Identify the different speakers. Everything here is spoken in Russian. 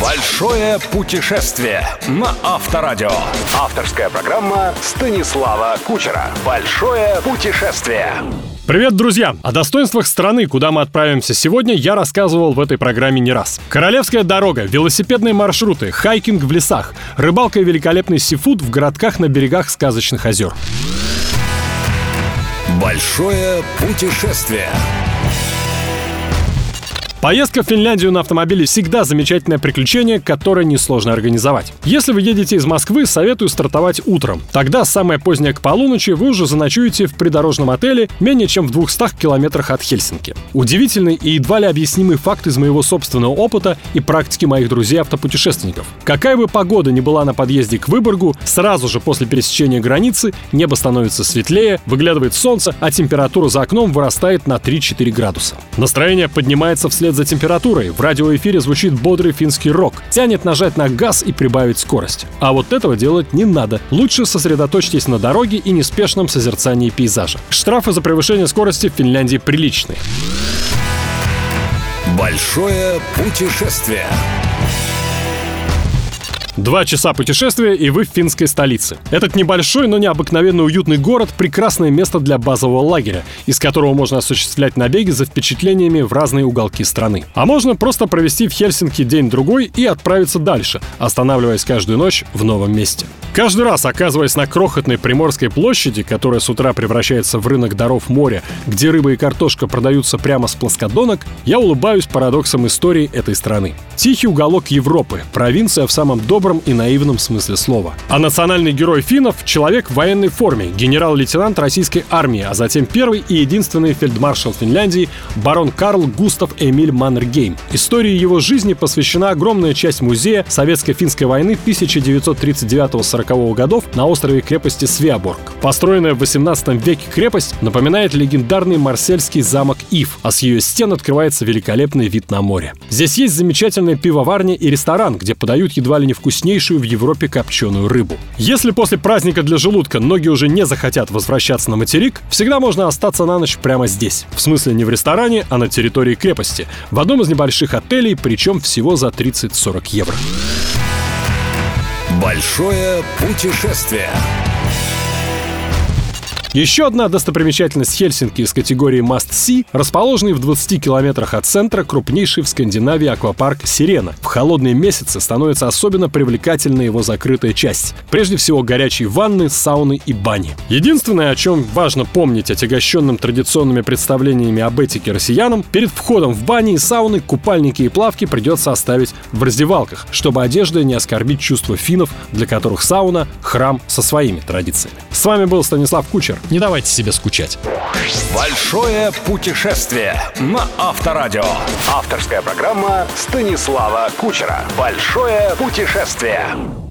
Speaker 1: Большое путешествие на Авторадио. Авторская программа Станислава Кучера. Большое путешествие.
Speaker 2: Привет, друзья! О достоинствах страны, куда мы отправимся сегодня, я рассказывал в этой программе не раз. Королевская дорога, велосипедные маршруты, хайкинг в лесах, рыбалка и великолепный сифуд в городках на берегах сказочных озер.
Speaker 1: Большое путешествие.
Speaker 2: Поездка в Финляндию на автомобиле всегда замечательное приключение, которое несложно организовать. Если вы едете из Москвы, советую стартовать утром. Тогда самое позднее к полуночи вы уже заночуете в придорожном отеле менее чем в 200 километрах от Хельсинки. Удивительный и едва ли объяснимый факт из моего собственного опыта и практики моих друзей-автопутешественников. Какая бы погода ни была на подъезде к Выборгу, сразу же после пересечения границы небо становится светлее, выглядывает солнце, а температура за окном вырастает на 3-4 градуса. Настроение поднимается вслед за температурой. В радиоэфире звучит бодрый финский рок. Тянет нажать на газ и прибавить скорость. А вот этого делать не надо. Лучше сосредоточьтесь на дороге и неспешном созерцании пейзажа. Штрафы за превышение скорости в Финляндии приличные.
Speaker 1: Большое путешествие.
Speaker 2: Два часа путешествия, и вы в финской столице. Этот небольшой, но необыкновенно уютный город – прекрасное место для базового лагеря, из которого можно осуществлять набеги за впечатлениями в разные уголки страны. А можно просто провести в Хельсинки день-другой и отправиться дальше, останавливаясь каждую ночь в новом месте. Каждый раз, оказываясь на крохотной Приморской площади, которая с утра превращается в рынок даров моря, где рыба и картошка продаются прямо с плоскодонок, я улыбаюсь парадоксам истории этой страны. Тихий уголок Европы, провинция в самом добром и наивном смысле слова. А национальный герой финнов — человек в военной форме, генерал-лейтенант российской армии, а затем первый и единственный фельдмаршал Финляндии барон Карл Густав Эмиль Маннергейм. Истории его жизни посвящена огромная часть музея Советско-финской войны 1939-40 годов на острове крепости Свеаборг. Построенная в 18 веке крепость напоминает легендарный марсельский замок Ив, а с ее стен открывается великолепный вид на море. Здесь есть замечательная пивоварня и ресторан, где подают едва ли не вкуснейшую в Европе копченую рыбу. Если после праздника для желудка ноги уже не захотят возвращаться на материк, всегда можно остаться на ночь прямо здесь. В смысле не в ресторане, а на территории крепости. В одном из небольших отелей, причем всего за 30-40 евро.
Speaker 1: Большое путешествие.
Speaker 2: Еще одна достопримечательность Хельсинки из категории Must See, расположенный в 20 километрах от центра крупнейший в Скандинавии аквапарк Сирена. В холодные месяцы становится особенно привлекательной его закрытая часть. Прежде всего горячие ванны, сауны и бани. Единственное, о чем важно помнить отягощенным традиционными представлениями об этике россиянам, перед входом в бани и сауны купальники и плавки придется оставить в раздевалках, чтобы одежда не оскорбить чувства финнов, для которых сауна — храм со своими традициями. С вами был Станислав Кучер. Не давайте себе скучать.
Speaker 1: Большое путешествие на Авторадио. Авторская программа Станислава Кучера. Большое путешествие.